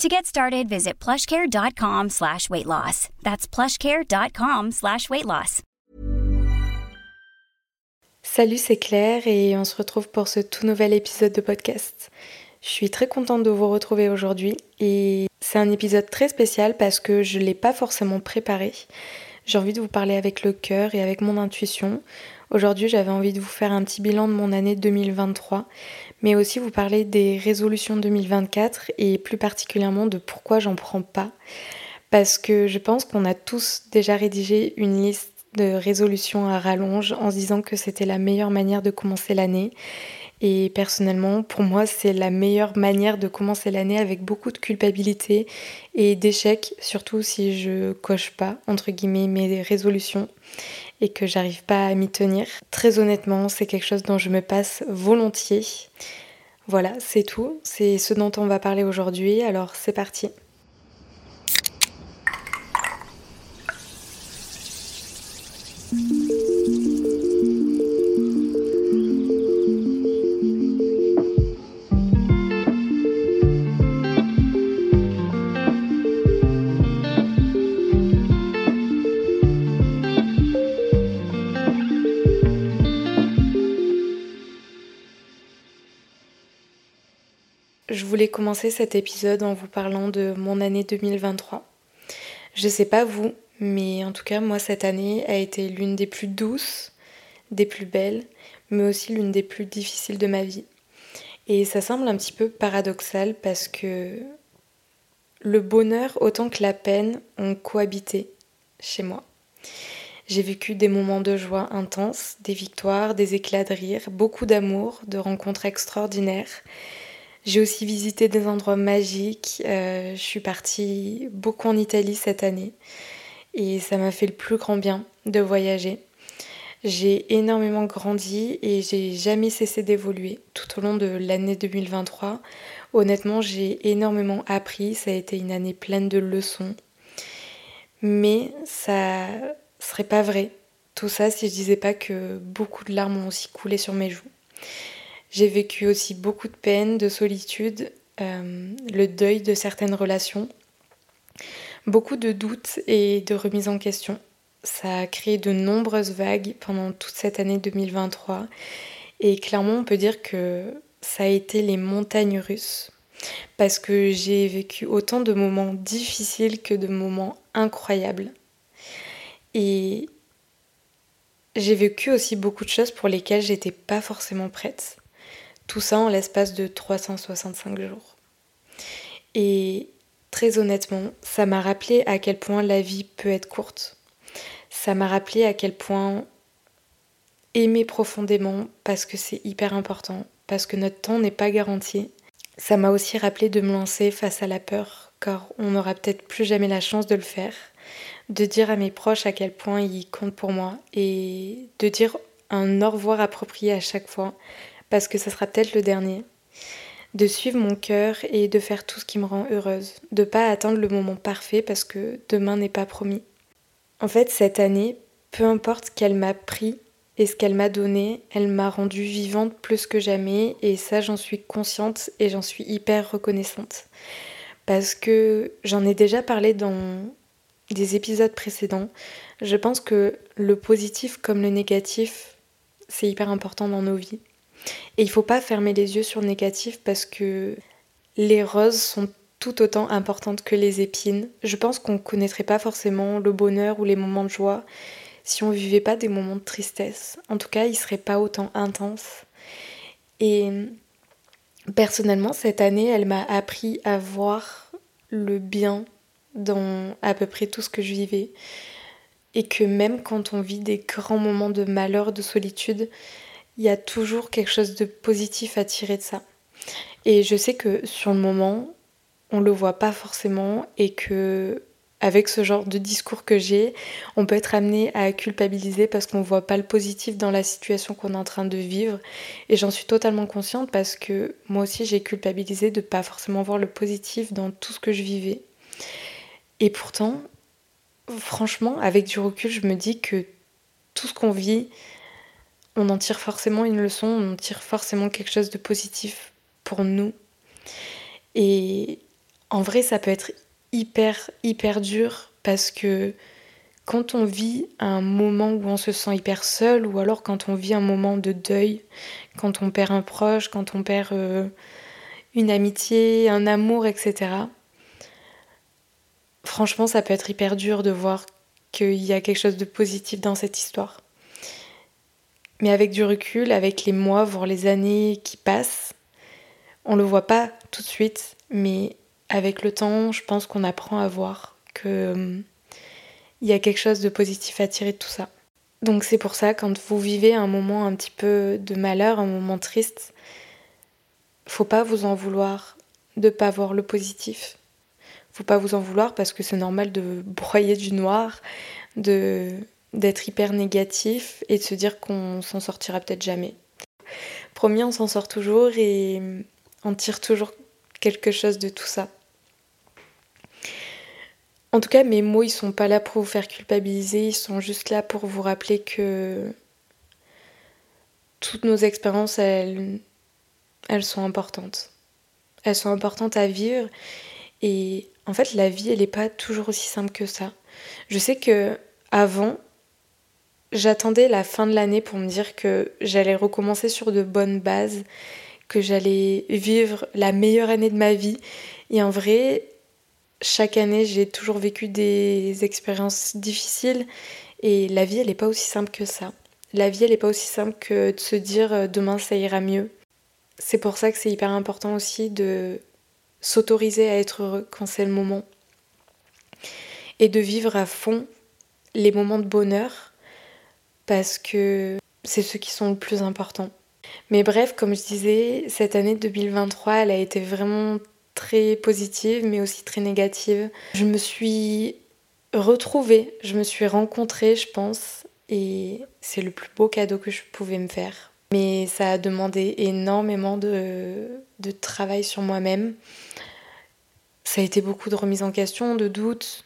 To get started, visit plushcare.com slash weight loss. That's plushcare.com slash weight loss. Salut, c'est Claire et on se retrouve pour ce tout nouvel épisode de podcast. Je suis très contente de vous retrouver aujourd'hui et c'est un épisode très spécial parce que je ne l'ai pas forcément préparé. J'ai envie de vous parler avec le cœur et avec mon intuition. Aujourd'hui, j'avais envie de vous faire un petit bilan de mon année 2023, mais aussi vous parler des résolutions 2024 et plus particulièrement de pourquoi j'en prends pas. Parce que je pense qu'on a tous déjà rédigé une liste de résolutions à rallonge en se disant que c'était la meilleure manière de commencer l'année. Et personnellement, pour moi, c'est la meilleure manière de commencer l'année avec beaucoup de culpabilité et d'échec, surtout si je coche pas, entre guillemets, mes résolutions et que j'arrive pas à m'y tenir. Très honnêtement, c'est quelque chose dont je me passe volontiers. Voilà, c'est tout. C'est ce dont on va parler aujourd'hui. Alors, c'est parti. Je voulais commencer cet épisode en vous parlant de mon année 2023. Je sais pas vous, mais en tout cas moi cette année a été l'une des plus douces, des plus belles, mais aussi l'une des plus difficiles de ma vie. Et ça semble un petit peu paradoxal parce que le bonheur autant que la peine ont cohabité chez moi. J'ai vécu des moments de joie intenses, des victoires, des éclats de rire, beaucoup d'amour, de rencontres extraordinaires j'ai aussi visité des endroits magiques. Euh, je suis partie beaucoup en Italie cette année et ça m'a fait le plus grand bien de voyager. J'ai énormément grandi et j'ai jamais cessé d'évoluer tout au long de l'année 2023. Honnêtement, j'ai énormément appris. Ça a été une année pleine de leçons. Mais ça serait pas vrai tout ça si je disais pas que beaucoup de larmes ont aussi coulé sur mes joues. J'ai vécu aussi beaucoup de peine, de solitude, euh, le deuil de certaines relations, beaucoup de doutes et de remises en question. Ça a créé de nombreuses vagues pendant toute cette année 2023 et clairement on peut dire que ça a été les montagnes russes parce que j'ai vécu autant de moments difficiles que de moments incroyables. Et j'ai vécu aussi beaucoup de choses pour lesquelles j'étais pas forcément prête. Tout ça en l'espace de 365 jours. Et très honnêtement, ça m'a rappelé à quel point la vie peut être courte. Ça m'a rappelé à quel point aimer profondément, parce que c'est hyper important, parce que notre temps n'est pas garanti. Ça m'a aussi rappelé de me lancer face à la peur, car on n'aura peut-être plus jamais la chance de le faire. de dire à mes proches à quel point ils comptent pour moi et de dire un au revoir approprié à chaque fois parce que ça sera peut-être le dernier. De suivre mon cœur et de faire tout ce qui me rend heureuse. De pas attendre le moment parfait parce que demain n'est pas promis. En fait, cette année, peu importe qu'elle m'a pris et ce qu'elle m'a donné, elle m'a rendue vivante plus que jamais et ça j'en suis consciente et j'en suis hyper reconnaissante. Parce que j'en ai déjà parlé dans des épisodes précédents. Je pense que le positif comme le négatif, c'est hyper important dans nos vies. Et il faut pas fermer les yeux sur le négatif parce que les roses sont tout autant importantes que les épines. Je pense qu'on ne connaîtrait pas forcément le bonheur ou les moments de joie si on vivait pas des moments de tristesse. En tout cas, ils seraient pas autant intenses. Et personnellement, cette année, elle m'a appris à voir le bien dans à peu près tout ce que je vivais. Et que même quand on vit des grands moments de malheur, de solitude, il y a toujours quelque chose de positif à tirer de ça. Et je sais que sur le moment, on le voit pas forcément et que avec ce genre de discours que j'ai, on peut être amené à culpabiliser parce qu'on voit pas le positif dans la situation qu'on est en train de vivre. Et j'en suis totalement consciente parce que moi aussi j'ai culpabilisé de pas forcément voir le positif dans tout ce que je vivais. Et pourtant, franchement, avec du recul, je me dis que tout ce qu'on vit, on en tire forcément une leçon, on en tire forcément quelque chose de positif pour nous. Et en vrai, ça peut être hyper, hyper dur parce que quand on vit un moment où on se sent hyper seul ou alors quand on vit un moment de deuil, quand on perd un proche, quand on perd euh, une amitié, un amour, etc. Franchement, ça peut être hyper dur de voir qu'il y a quelque chose de positif dans cette histoire. Mais avec du recul, avec les mois, voire les années qui passent, on le voit pas tout de suite, mais avec le temps, je pense qu'on apprend à voir que hum, il y a quelque chose de positif à tirer de tout ça. Donc c'est pour ça quand vous vivez un moment un petit peu de malheur, un moment triste, faut pas vous en vouloir de pas voir le positif. Faut pas vous en vouloir parce que c'est normal de broyer du noir, de d'être hyper négatif et de se dire qu'on s'en sortira peut-être jamais. Promis, on s'en sort toujours et on tire toujours quelque chose de tout ça. En tout cas, mes mots, ils sont pas là pour vous faire culpabiliser, ils sont juste là pour vous rappeler que toutes nos expériences, elles, elles sont importantes. Elles sont importantes à vivre et en fait, la vie, elle n'est pas toujours aussi simple que ça. Je sais que avant, j'attendais la fin de l'année pour me dire que j'allais recommencer sur de bonnes bases, que j'allais vivre la meilleure année de ma vie. Et en vrai, chaque année, j'ai toujours vécu des expériences difficiles et la vie, elle n'est pas aussi simple que ça. La vie, elle n'est pas aussi simple que de se dire euh, demain, ça ira mieux. C'est pour ça que c'est hyper important aussi de s'autoriser à être heureux quand c'est le moment et de vivre à fond les moments de bonheur parce que c'est ceux qui sont le plus importants. Mais bref, comme je disais, cette année 2023, elle a été vraiment très positive mais aussi très négative. Je me suis retrouvée, je me suis rencontrée, je pense, et c'est le plus beau cadeau que je pouvais me faire. Mais ça a demandé énormément de, de travail sur moi-même. Ça a été beaucoup de remise en question, de doutes.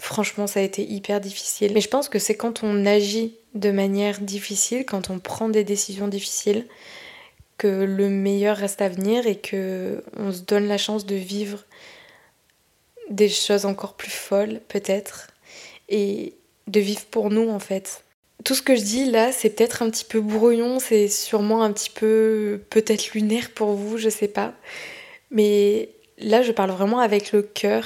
Franchement, ça a été hyper difficile. Mais je pense que c'est quand on agit de manière difficile, quand on prend des décisions difficiles, que le meilleur reste à venir et que on se donne la chance de vivre des choses encore plus folles peut-être et de vivre pour nous en fait. Tout ce que je dis là, c'est peut-être un petit peu brouillon, c'est sûrement un petit peu peut-être lunaire pour vous, je sais pas. Mais là, je parle vraiment avec le cœur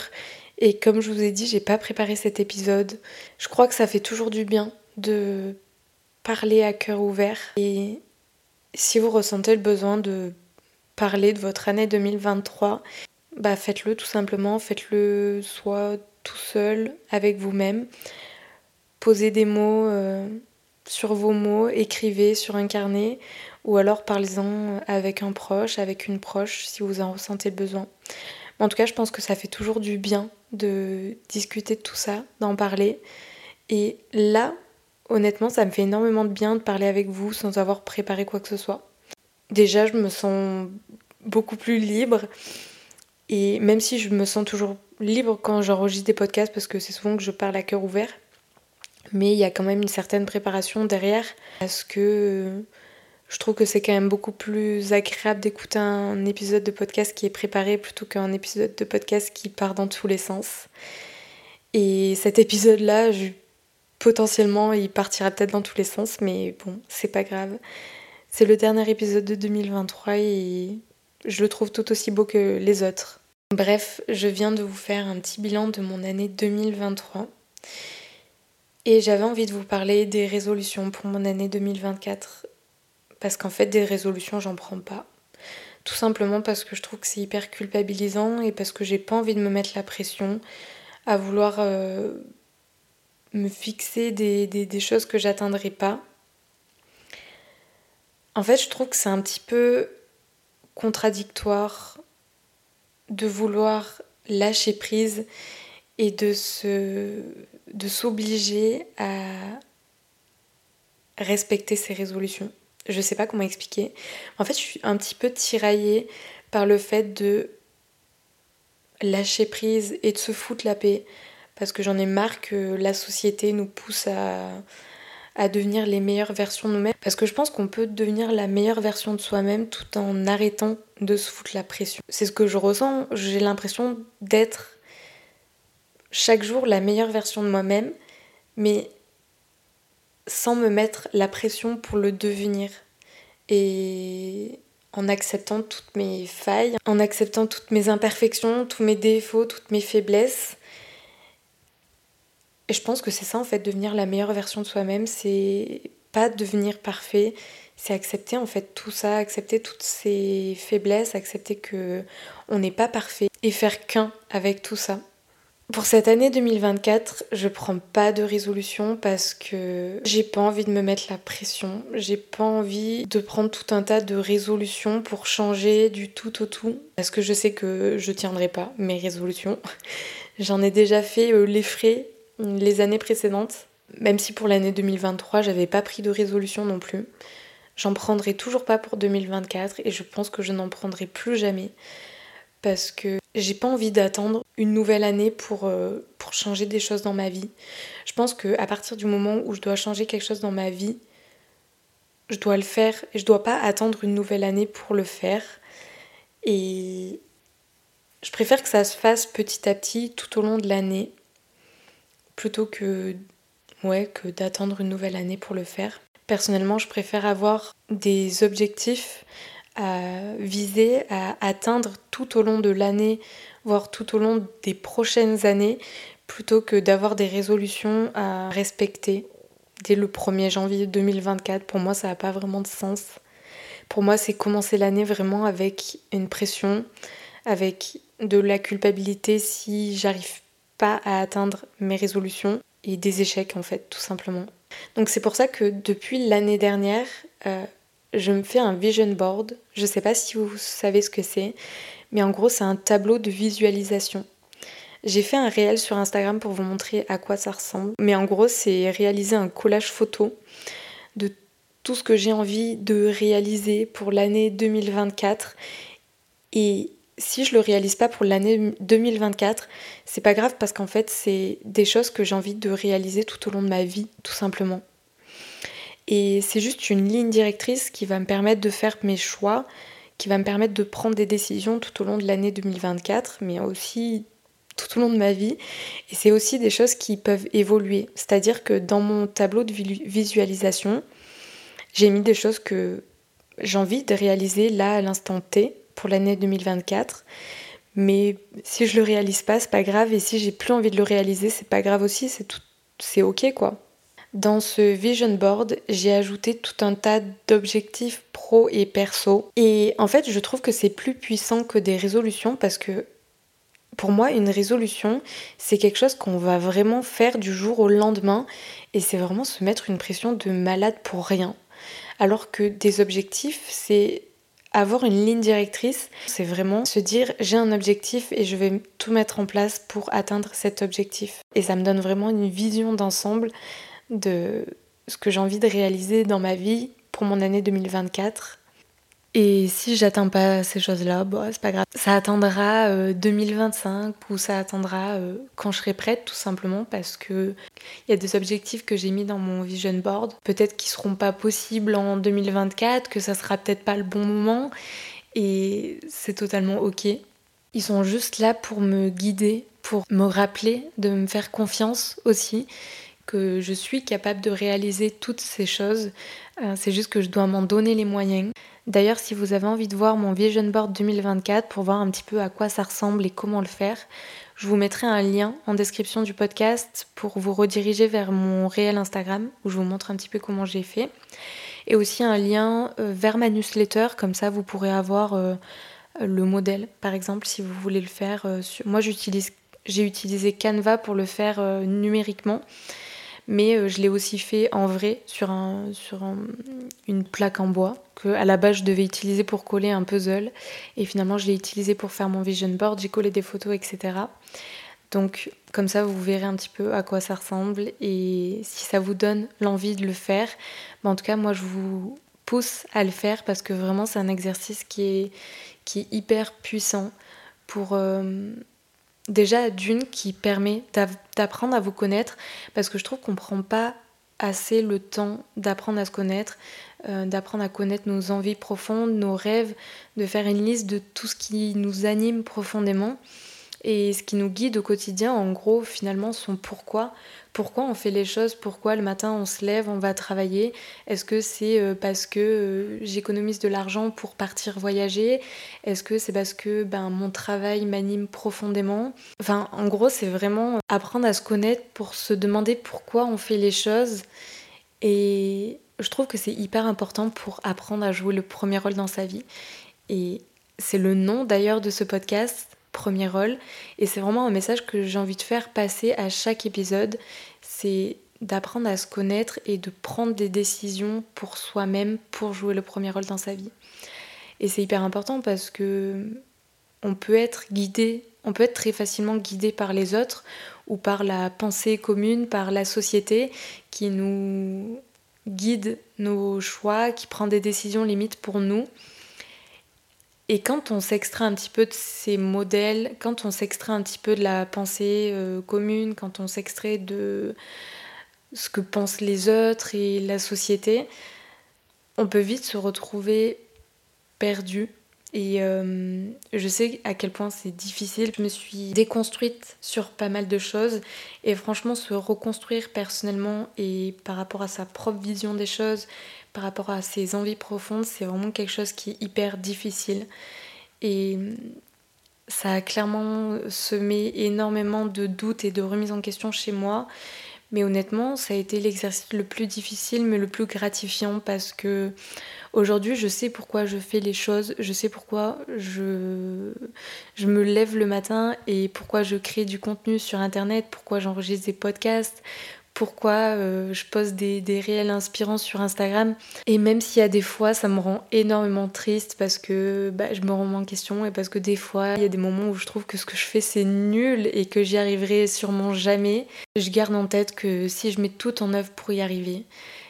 et comme je vous ai dit, j'ai pas préparé cet épisode. Je crois que ça fait toujours du bien de parler à cœur ouvert et si vous ressentez le besoin de parler de votre année 2023, bah faites-le tout simplement, faites-le soit tout seul avec vous-même. Posez des mots euh, sur vos mots, écrivez sur un carnet ou alors parlez-en avec un proche, avec une proche si vous en ressentez le besoin. En tout cas, je pense que ça fait toujours du bien de discuter de tout ça, d'en parler. Et là, honnêtement, ça me fait énormément de bien de parler avec vous sans avoir préparé quoi que ce soit. Déjà, je me sens beaucoup plus libre. Et même si je me sens toujours libre quand j'enregistre des podcasts, parce que c'est souvent que je parle à cœur ouvert, mais il y a quand même une certaine préparation derrière, parce que je trouve que c'est quand même beaucoup plus agréable d'écouter un épisode de podcast qui est préparé plutôt qu'un épisode de podcast qui part dans tous les sens. Et cet épisode-là, potentiellement, il partira peut-être dans tous les sens, mais bon, c'est pas grave. C'est le dernier épisode de 2023 et je le trouve tout aussi beau que les autres. Bref, je viens de vous faire un petit bilan de mon année 2023. Et j'avais envie de vous parler des résolutions pour mon année 2024 parce qu'en fait des résolutions j'en prends pas. Tout simplement parce que je trouve que c'est hyper culpabilisant et parce que j'ai pas envie de me mettre la pression à vouloir euh, me fixer des, choses que j'atteindrai pas. En fait, je trouve que c'est un petit peu contradictoire de vouloir lâcher prise et de se de s'obliger à respecter ses résolutions je sais pas comment expliquer. En fait, je suis un petit peu tiraillée par le fait de lâcher prise et de se foutre la paix. Parce que j'en ai marre que la société nous pousse à, devenir les meilleures versions de nous-mêmes. Parce que je pense qu'on peut devenir la meilleure version de soi-même tout en arrêtant de se foutre la pression. C'est ce que je ressens. J'ai l'impression d'être chaque jour la meilleure version de moi-même. Mais sans me mettre la pression pour le devenir. Et en acceptant toutes mes failles, en acceptant toutes mes imperfections, tous mes défauts, toutes mes faiblesses. Et je pense que c'est ça en fait, devenir la meilleure version de soi-même, c'est pas devenir parfait, c'est accepter en fait tout ça, accepter toutes ces faiblesses, accepter que on n'est pas parfait et faire qu'un avec tout ça. Pour cette année 2024, je prends pas de résolution parce que j'ai pas envie de me mettre la pression. J'ai pas envie de prendre tout un tas de résolutions pour changer du tout au tout. Parce que je sais que je tiendrai pas mes résolutions. J'en ai déjà fait euh, les frais les années précédentes. Même si pour l'année 2023, j'avais pas pris de résolution non plus. J'en prendrai toujours pas pour 2024 et je pense que je n'en prendrai plus jamais parce que j'ai pas envie d'attendre une nouvelle année pour, euh, pour changer des choses dans ma vie. Je pense que à partir du moment où je dois changer quelque chose dans ma vie, je dois le faire et je dois pas attendre une nouvelle année pour le faire. Et je préfère que ça se fasse petit à petit tout au long de l'année plutôt que d'attendre une nouvelle année pour le faire. Personnellement, je préfère avoir des objectifs viser à atteindre tout au long de l'année, voire tout au long des prochaines années, plutôt que d'avoir des résolutions à respecter dès le 1er janvier 2024. Pour moi, ça n'a pas vraiment de sens. Pour moi, c'est commencer l'année vraiment avec une pression, avec de la culpabilité si j'arrive pas à atteindre mes résolutions et des échecs en fait, tout simplement. Donc c'est pour ça que depuis l'année dernière, euh, je me fais un vision board. Je sais pas si vous savez ce que c'est, mais en gros, c'est un tableau de visualisation. J'ai fait un réel sur Instagram pour vous montrer à quoi ça ressemble. Mais en gros, c'est réaliser un collage photo de tout ce que j'ai envie de réaliser pour l'année 2024. Et si je le réalise pas pour l'année 2024, c'est pas grave parce qu'en fait, c'est des choses que j'ai envie de réaliser tout au long de ma vie, tout simplement. Et c'est juste une ligne directrice qui va me permettre de faire mes choix, qui va me permettre de prendre des décisions tout au long de l'année 2024, mais aussi tout au long de ma vie. Et c'est aussi des choses qui peuvent évoluer. C'est-à-dire que dans mon tableau de visualisation, j'ai mis des choses que j'ai envie de réaliser là à l'instant T pour l'année 2024. Mais si je le réalise pas, c'est pas grave. Et si j'ai plus envie de le réaliser, c'est pas grave aussi. C'est tout, c'est ok quoi. Dans ce vision board, j'ai ajouté tout un tas d'objectifs pro et perso. Et en fait, je trouve que c'est plus puissant que des résolutions parce que pour moi, une résolution, c'est quelque chose qu'on va vraiment faire du jour au lendemain et c'est vraiment se mettre une pression de malade pour rien. Alors que des objectifs, c'est avoir une ligne directrice, c'est vraiment se dire j'ai un objectif et je vais tout mettre en place pour atteindre cet objectif. Et ça me donne vraiment une vision d'ensemble de ce que j'ai envie de réaliser dans ma vie pour mon année 2024 et si j'atteins pas ces choses-là, bon, c'est pas grave. Ça attendra 2025 euh, ou ça attendra euh, quand je serai prête, tout simplement, parce que il y a des objectifs que j'ai mis dans mon vision board, peut-être qu'ils seront pas possibles en 2024, que ça sera peut-être pas le bon moment, et c'est totalement ok. Ils sont juste là pour me guider, pour me rappeler, de me faire confiance aussi, que je suis capable de réaliser toutes ces choses. Euh, c'est juste que je dois m'en donner les moyens. D'ailleurs, si vous avez envie de voir mon Vision Board 2024 pour voir un petit peu à quoi ça ressemble et comment le faire, je vous mettrai un lien en description du podcast pour vous rediriger vers mon réel Instagram où je vous montre un petit peu comment j'ai fait. Et aussi un lien euh, vers ma newsletter, comme ça vous pourrez avoir euh, le modèle par exemple si vous voulez le faire. Moi j'utilise j'ai utilisé Canva pour le faire numériquement mais euh, je l'ai aussi fait en vrai sur, un, sur une plaque en bois que à la base je devais utiliser pour coller un puzzle. Et finalement je l'ai utilisé pour faire mon vision board, j'ai collé des photos, etc. Donc comme ça vous verrez un petit peu à quoi ça ressemble et si ça vous donne l'envie de le faire, en tout cas moi je vous pousse à le faire parce que vraiment c'est un exercice qui est, qui est hyper puissant pour... Euh, déjà d'une qui permet d'apprendre à vous connaître parce que je trouve qu'on prend pas assez le temps d'apprendre à se connaître, euh, d'apprendre à connaître nos envies profondes, nos rêves, de faire une liste de tout ce qui nous anime profondément et ce qui nous guide au quotidien, en gros, finalement, son pourquoi. Pourquoi on fait les choses, pourquoi le matin on se lève, on va travailler? Est-ce que c'est euh, parce que euh, j'économise de l'argent pour partir voyager? Est-ce que c'est parce que ben, mon travail m'anime profondément? Enfin, en gros, c'est vraiment apprendre à se connaître pour se demander pourquoi on fait les choses. Et je trouve que c'est hyper important pour apprendre à jouer le premier rôle dans sa vie. Et c'est le nom d'ailleurs de ce podcast premier rôle. Et c'est vraiment un message que j'ai envie de faire passer à chaque épisode. C'est d'apprendre à se connaître et de prendre des décisions pour soi-même pour jouer le premier rôle dans sa vie. Et c'est hyper important parce que on peut être guidé, on peut être très facilement guidé par les autres ou par la pensée commune, par la société qui nous guide nos choix, qui prend des décisions limites pour nous. Et quand on s'extrait un petit peu de ces modèles, quand on s'extrait un petit peu de la pensée euh, commune, quand on s'extrait de ce que pensent les autres et la société, on peut vite se retrouver perdu. Et euh, je sais à quel point c'est difficile. Je me suis déconstruite sur pas mal de choses. Et franchement, se reconstruire personnellement et par rapport à sa propre vision des choses, par rapport à ses envies profondes, c'est vraiment quelque chose qui est hyper difficile. Et ça a clairement semé énormément de doutes et de remises en question chez moi. Mais honnêtement, ça a été l'exercice le plus difficile, mais le plus gratifiant parce que aujourd'hui, je sais pourquoi je fais les choses, je sais pourquoi je, je me lève le matin et pourquoi je crée du contenu sur Internet, pourquoi j'enregistre des podcasts, pourquoi euh, je poste des, réels inspirants sur Instagram. Et même s'il y a des fois, ça me rend énormément triste parce que bah, je me remets en question et parce que des fois, il y a des moments où je trouve que ce que je fais, c'est nul et que j'y arriverai sûrement jamais. Je garde en tête que si je mets tout en œuvre pour y arriver,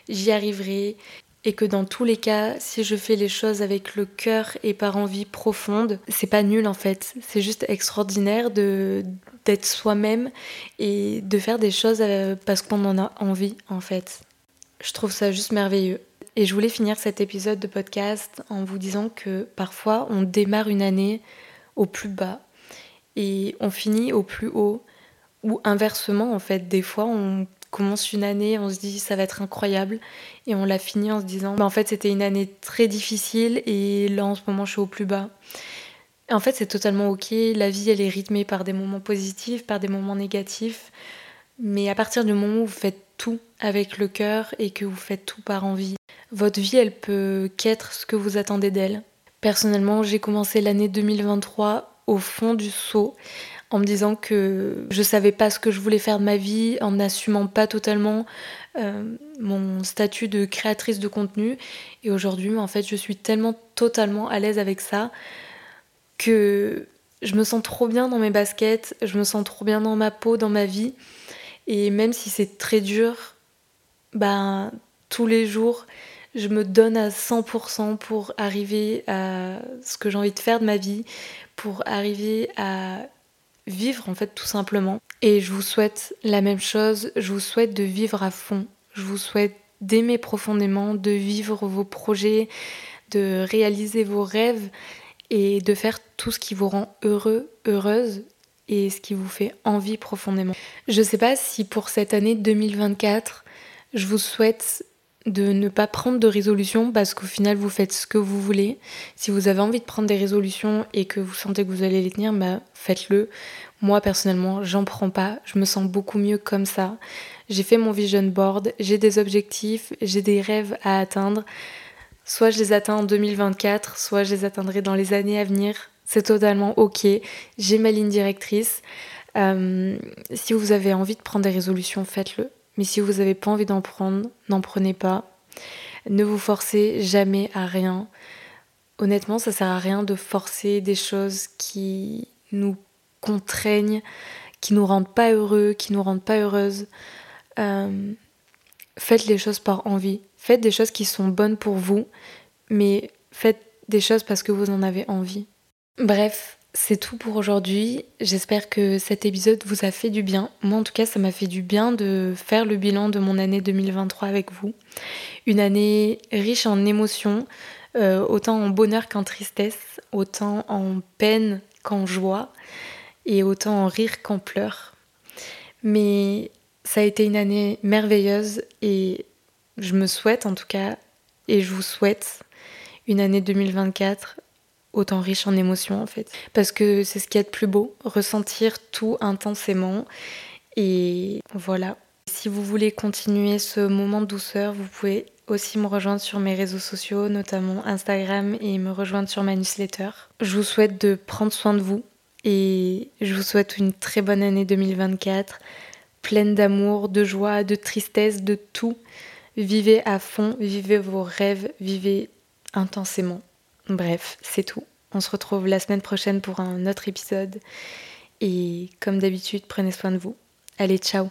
j'y arriverai et que dans tous les cas, si je fais les choses avec le cœur et par envie profonde, c'est pas nul en fait. C'est juste extraordinaire de d'être soi-même et de faire des choses euh, parce qu'on en a envie en fait. Je trouve ça juste merveilleux. Et je voulais finir cet épisode de podcast en vous disant que parfois on démarre une année au plus bas et on finit au plus haut. Ou inversement en fait, des fois on commence une année, on se dit ça va être incroyable et on la finit en se disant bah, en fait c'était une année très difficile et là en ce moment je suis au plus bas. En fait, c'est totalement ok. La vie, elle est rythmée par des moments positifs, par des moments négatifs. Mais à partir du moment où vous faites tout avec le cœur et que vous faites tout par envie, votre vie, elle peut qu'être ce que vous attendez d'elle. Personnellement, j'ai commencé l'année 2023 au fond du seau en me disant que je savais pas ce que je voulais faire de ma vie, en n'assumant pas totalement euh, mon statut de créatrice de contenu. Et aujourd'hui, en fait, je suis tellement totalement à l'aise avec ça que je me sens trop bien dans mes baskets, je me sens trop bien dans ma peau, dans ma vie. Et même si c'est très dur, ben, tous les jours, je me donne à 100% pour arriver à ce que j'ai envie de faire de ma vie, pour arriver à vivre en fait tout simplement. Et je vous souhaite la même chose, je vous souhaite de vivre à fond, je vous souhaite d'aimer profondément, de vivre vos projets, de réaliser vos rêves et de faire tout ce qui vous rend heureux, heureuse et ce qui vous fait envie profondément. Je sais pas si pour cette année 2024, je vous souhaite de ne pas prendre de résolution parce qu'au final vous faites ce que vous voulez. Si vous avez envie de prendre des résolutions et que vous sentez que vous allez les tenir, bah faites-le. Moi personnellement, j'en prends pas, je me sens beaucoup mieux comme ça. J'ai fait mon vision board, j'ai des objectifs, j'ai des rêves à atteindre. Soit je les atteins en 2024, soit je les atteindrai dans les années à venir. C'est totalement ok. J'ai ma ligne directrice. Euh, si vous avez envie de prendre des résolutions, faites-le. Mais si vous n'avez pas envie d'en prendre, n'en prenez pas. Ne vous forcez jamais à rien. Honnêtement, ça sert à rien de forcer des choses qui nous contraignent, qui nous rendent pas heureux, qui nous rendent pas heureuses. Euh, faites les choses par envie. Faites des choses qui sont bonnes pour vous, mais faites des choses parce que vous en avez envie. Bref, c'est tout pour aujourd'hui. J'espère que cet épisode vous a fait du bien. Moi, en tout cas, ça m'a fait du bien de faire le bilan de mon année 2023 avec vous. Une année riche en émotions, euh, autant en bonheur qu'en tristesse, autant en peine qu'en joie, et autant en rire qu'en pleurs. Mais ça a été une année merveilleuse et je me souhaite en tout cas, et je vous souhaite une année 2024 autant riche en émotions en fait. Parce que c'est ce qui est de plus beau, ressentir tout intensément. Et voilà. Si vous voulez continuer ce moment de douceur, vous pouvez aussi me rejoindre sur mes réseaux sociaux, notamment Instagram, et me rejoindre sur ma newsletter. Je vous souhaite de prendre soin de vous et je vous souhaite une très bonne année 2024, pleine d'amour, de joie, de tristesse, de tout. Vivez à fond, vivez vos rêves, vivez intensément. Bref, c'est tout. On se retrouve la semaine prochaine pour un autre épisode. Et comme d'habitude, prenez soin de vous. Allez, ciao